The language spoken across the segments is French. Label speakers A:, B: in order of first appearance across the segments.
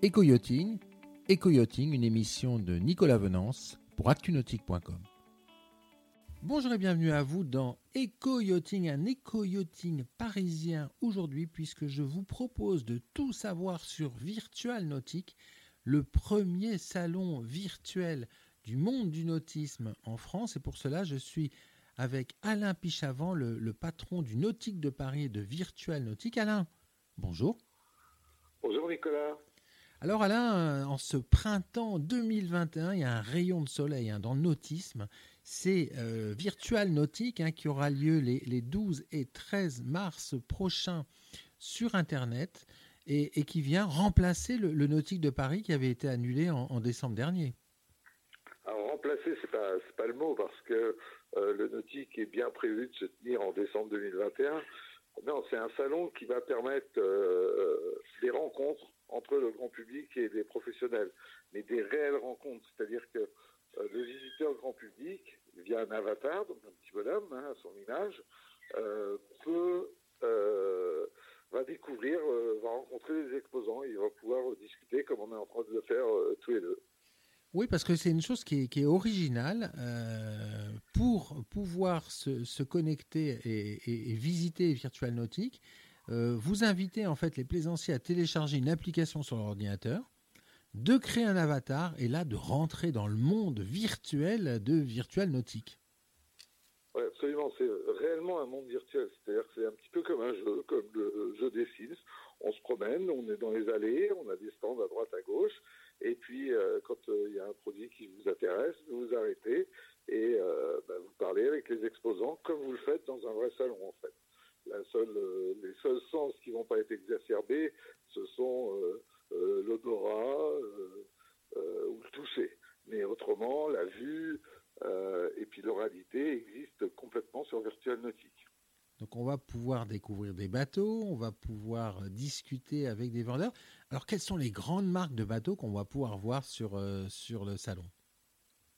A: Éco-yachting, une émission de Nicolas Venance pour actunautique.com. Bonjour et bienvenue à vous dans Éco-yachting, un éco-yachting parisien aujourd'hui puisque je vous propose de tout savoir sur Virtual Nautique, le premier salon virtuel du monde du nautisme en France et pour cela je suis avec Alain Pichavant, le, le patron du Nautique de Paris et de Virtual Nautique. Alain, bonjour.
B: Bonjour Nicolas.
A: Alors Alain, en ce printemps 2021, il y a un rayon de soleil hein, dans le nautisme. C'est euh, Virtual Nautique hein, qui aura lieu les, les, 12 et 13 mars prochains sur Internet et, qui vient remplacer le, Nautique de Paris qui avait été annulé en, décembre dernier.
B: Alors remplacer, c'est pas pas le mot parce que euh, le Nautique est bien prévu de se tenir en décembre 2021. Non, c'est un salon qui va permettre euh, des rencontres entre le grand public et les professionnels, mais des réelles rencontres. C'est-à-dire que euh, le visiteur grand public, via un avatar, donc un petit bonhomme hein, à son image, euh, euh, va découvrir, va rencontrer les exposants, il va pouvoir discuter comme on est en train de le faire tous les deux.
A: Oui, parce que c'est une chose qui est, originale. Pour pouvoir se, connecter et, et, visiter Virtual Nautique, euh, vous invitez en fait les plaisanciers à télécharger une application sur leur ordinateur, de créer un avatar et là de rentrer dans le monde virtuel de Virtual Nautique.
B: Oui, absolument. C'est réellement un monde virtuel. C'est-à-dire c'est un petit peu comme un jeu, comme le jeu des Sims. On se promène, on est dans les allées, on a des stands à droite, à gauche. Et puis, euh, quand il euh, y a un produit qui vous intéresse, vous vous arrêtez et bah, vous parlez avec les exposants comme vous le faites dans un vrai salon, en fait. Euh, les seuls sens qui vont pas être exacerbés, ce sont euh, l'odorat ou le toucher. Mais autrement, la vue et puis l'oralité existent complètement sur Virtual Nautique.
A: Donc on va pouvoir découvrir des bateaux, on va pouvoir discuter avec des vendeurs. Alors quelles sont les grandes marques de bateaux qu'on va pouvoir voir sur, euh, sur le salon?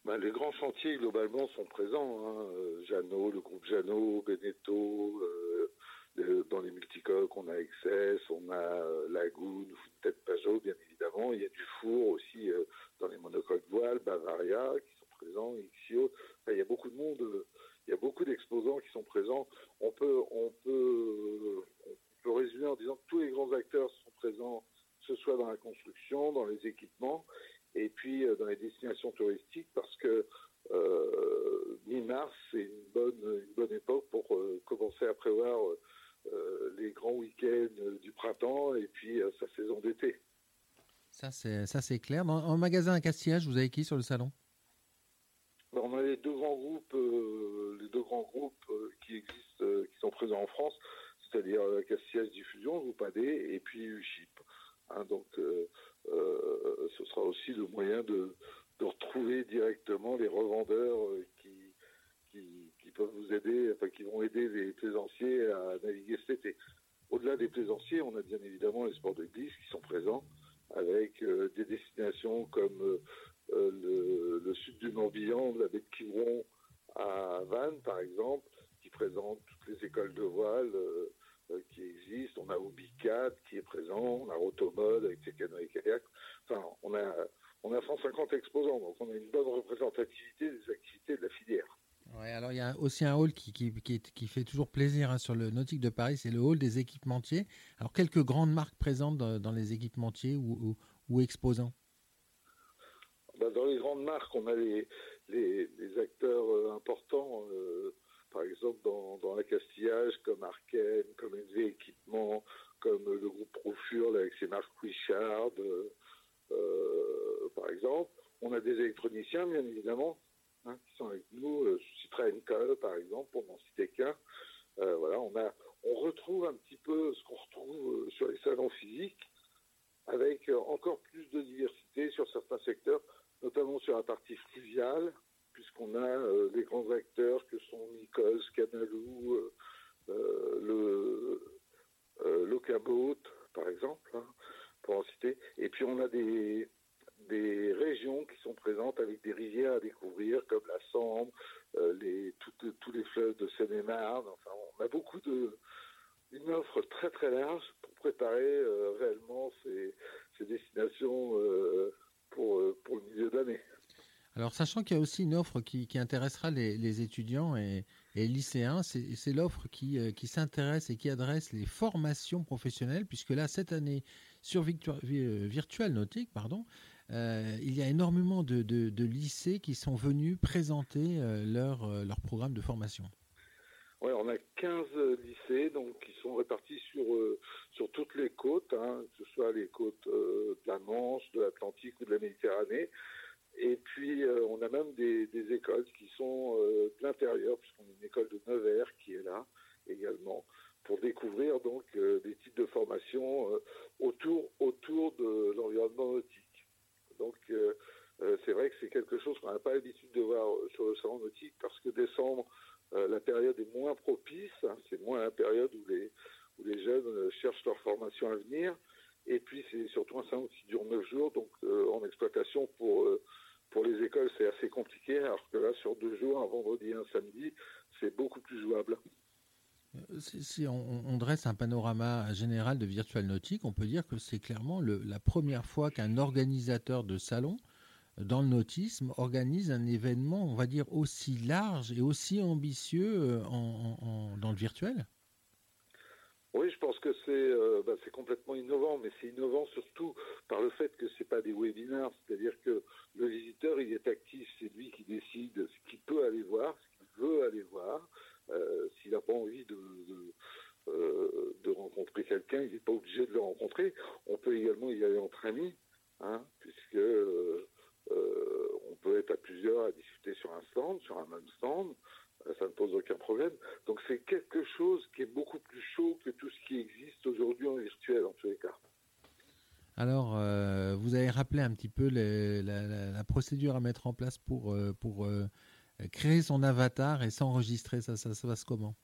B: Ben, Les grands chantiers globalement sont présents. Hein. Jeannot, le groupe Jeannot, Beneteau, euh, dans les multicoques on a Excess, on a euh, Lagoon, Tête Pajot bien évidemment. Il y a du four aussi euh, dans les monocoques voiles, Bavaria qui sont présents, Ixio. Il y a beaucoup de monde il y a beaucoup d'exposants qui sont présents. On peut, on peut, on peut résumer en disant que tous les grands acteurs sont présents, que ce soit dans la construction, dans les équipements, et puis euh, dans les destinations touristiques, parce que euh, mi-mars, c'est une bonne, une bonne époque pour euh, commencer à prévoir les grands week-ends du printemps et puis sa saison d'été.
A: Ça, c'est, ça, c'est clair. Dans, en magasin à Castillage, vous avez qui sur le salon?
B: On a les deux grands groupes, euh, les deux grands groupes euh, qui existent, euh, qui sont présents en France, c'est-à-dire Castillage Diffusion, Groupadé, et puis UCHIP. Hein, donc, euh, ce sera aussi le moyen de, retrouver directement les revendeurs qui, qui, qui, peuvent vous aider, enfin qui vont aider les plaisanciers à naviguer cet été. Au-delà des plaisanciers, on a bien évidemment les sports de glisse qui sont présents avec des destinations comme euh, le, sud du Morbihan, la baie de Quiberon à Vannes, par exemple, qui présente toutes les écoles de voile euh, euh, qui existent. On a Ubicat qui est présent, on a Rotomode avec ses canoës et kayaks. Enfin, on a, on a 150 exposants, donc on a une bonne représentativité des activités de la filière.
A: Ouais, alors il y a aussi un hall qui, qui, qui, qui fait toujours plaisir hein, sur le Nautique de Paris, c'est le hall des équipementiers. Alors quelques grandes marques présentes dans, dans les équipementiers ou, ou, ou exposants?
B: Ben, dans les grandes marques, on a les, les, les acteurs euh, importants, euh, dans l'accastillage, comme Arken, comme NV Équipement, comme le groupe Profurl avec ses marques Richard, euh, par exemple. On a des électroniciens, bien évidemment, hein, qui sont avec nous, euh, Citroën Call, par exemple, pour n'en citer qu'un. Euh, voilà, on, a, on retrouve un petit peu ce qu'on retrouve euh, sur les salons physiques, avec encore plus de diversité sur certains secteurs notamment sur la partie fluviale, puisqu'on a euh, les grands acteurs que sont Nikos, Canalou, euh, euh, le euh, Locaboat, par exemple, hein, pour en citer. Et on a des, des régions qui sont présentes avec des rivières à découvrir, comme la Sambre, euh, les, tout, tous les fleuves de Seine-et-Marne. Enfin, on a beaucoup de une offre très très large pour préparer réellement ces, destinations pour, pour le milieu d'année.
A: Alors, sachant qu'il y a aussi une offre qui, intéressera les, étudiants et, les lycéens, c'est l'offre qui, qui s'intéresse et qui adresse les formations professionnelles, puisque là, cette année, sur Virtual Nautique, pardon, euh, il y a énormément de, lycées qui sont venus présenter euh, leur, euh, leur programme de formation.
B: Oui, on a 15 lycées donc, qui sont répartis sur, sur toutes les côtes, hein, que ce soit les côtes de la Manche, de l'Atlantique ou de la Méditerranée. Et puis, on a même des, écoles qui sont de l'intérieur, puisqu'on a une école de Nevers qui est là également, pour découvrir donc des types de formation autour, autour de l'environnement nautique. Donc euh, euh, c'est vrai que c'est quelque chose qu'on n'a pas l'habitude de voir sur le salon nautique parce que décembre, euh, la période est moins propice, hein. c'est moins la période où les, où les jeunes cherchent leur formation à venir. Et puis c'est surtout un salon qui dure 9 jours, donc en exploitation pour, pour les écoles c'est assez compliqué, alors que là sur deux jours, un vendredi et un samedi, c'est beaucoup plus jouable.
A: Si on, dresse un panorama général de Virtual Nautique, on peut dire que c'est clairement la première fois qu'un organisateur de salon dans le nautisme organise un événement, on va dire, aussi large et aussi ambitieux euh, dans le virtuel
B: Oui, je pense que euh, bah, c'est complètement innovant, mais c'est innovant surtout par le fait que ce n'est pas des webinaires, c'est-à-dire que le visiteur, il est actif, c'est lui qui décide ce qu'il peut aller voir, ce qu'il veut aller voir. Euh, s'il n'a pas envie de, euh, de, rencontrer quelqu'un, il n'est pas obligé de le rencontrer. On peut également y aller entre amis, hein, puisque euh, on peut être à plusieurs à discuter sur un stand, sur un même stand. Ça ne pose aucun problème. Donc c'est quelque chose qui est beaucoup plus chaud que tout ce qui existe aujourd'hui en virtuel, en tous les cas.
A: Alors, vous avez rappelé un petit peu la, procédure à mettre en place pour, pour créer son avatar et s'enregistrer, ça, ça se passe comment?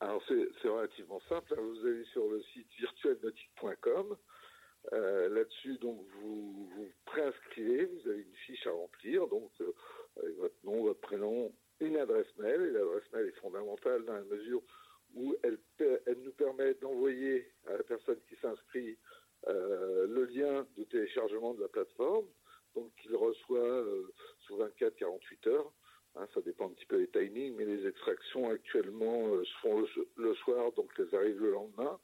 B: Alors c'est relativement simple. Hein. Vous allez sur le site virtuelnautique.com. Euh, là-dessus, donc vous vous préinscrivez, vous avez une fiche à remplir, donc euh, avec votre nom, votre prénom, une adresse mail. Et l'adresse mail est fondamentale dans la mesure où elle, elle nous permet d'envoyer à la personne qui s'inscrit euh, le lien de téléchargement de la plateforme, donc qu'il reçoit sous 24-48 heures. Hein, ça dépend un petit peu des timings, mais les extractions actuellement euh, se font le, soir, donc elles arrivent le lendemain.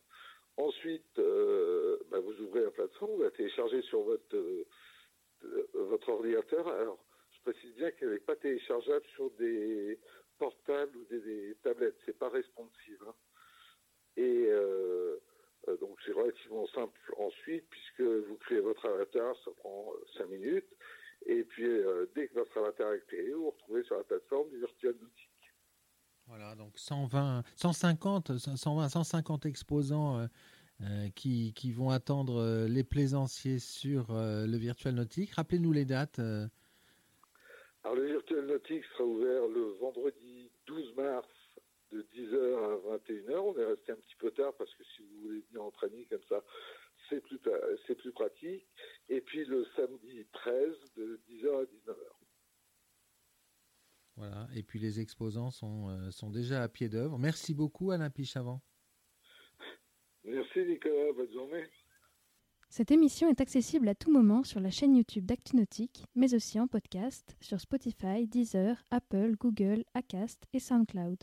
B: Ensuite, euh, bah, vous ouvrez la plateforme, vous la téléchargez sur votre, euh, votre ordinateur. Alors, je précise bien qu'elle n'est pas téléchargeable sur des portables ou des, tablettes. C'est pas responsive. Hein. Et donc, c'est relativement simple ensuite, puisque vous créez votre avatar, ça prend 5 minutes. Et puis, dès vous vous retrouvez sur la plateforme du Virtual Nautique.
A: Voilà, donc 120, 150, 120, 150 exposants euh, euh, qui, qui, vont attendre les plaisanciers sur le Virtual Nautique. Rappelez-nous les dates.
B: Alors, le Virtual Nautique sera ouvert le vendredi 12 mars de 10h à 21h. On est resté un petit peu tard parce que si vous voulez venir en training comme ça, c'est plus, c'est plus pratique. Et puis le samedi 13 de 10h à 19h.
A: Voilà, et puis les exposants sont, euh, sont déjà à pied d'œuvre. Merci beaucoup Alain Pichavant.
B: Merci Nicolas, bonne journée.
C: Cette émission est accessible à tout moment sur la chaîne YouTube d'ActuNautique, mais aussi en podcast sur Spotify, Deezer, Apple, Google, Acast et SoundCloud.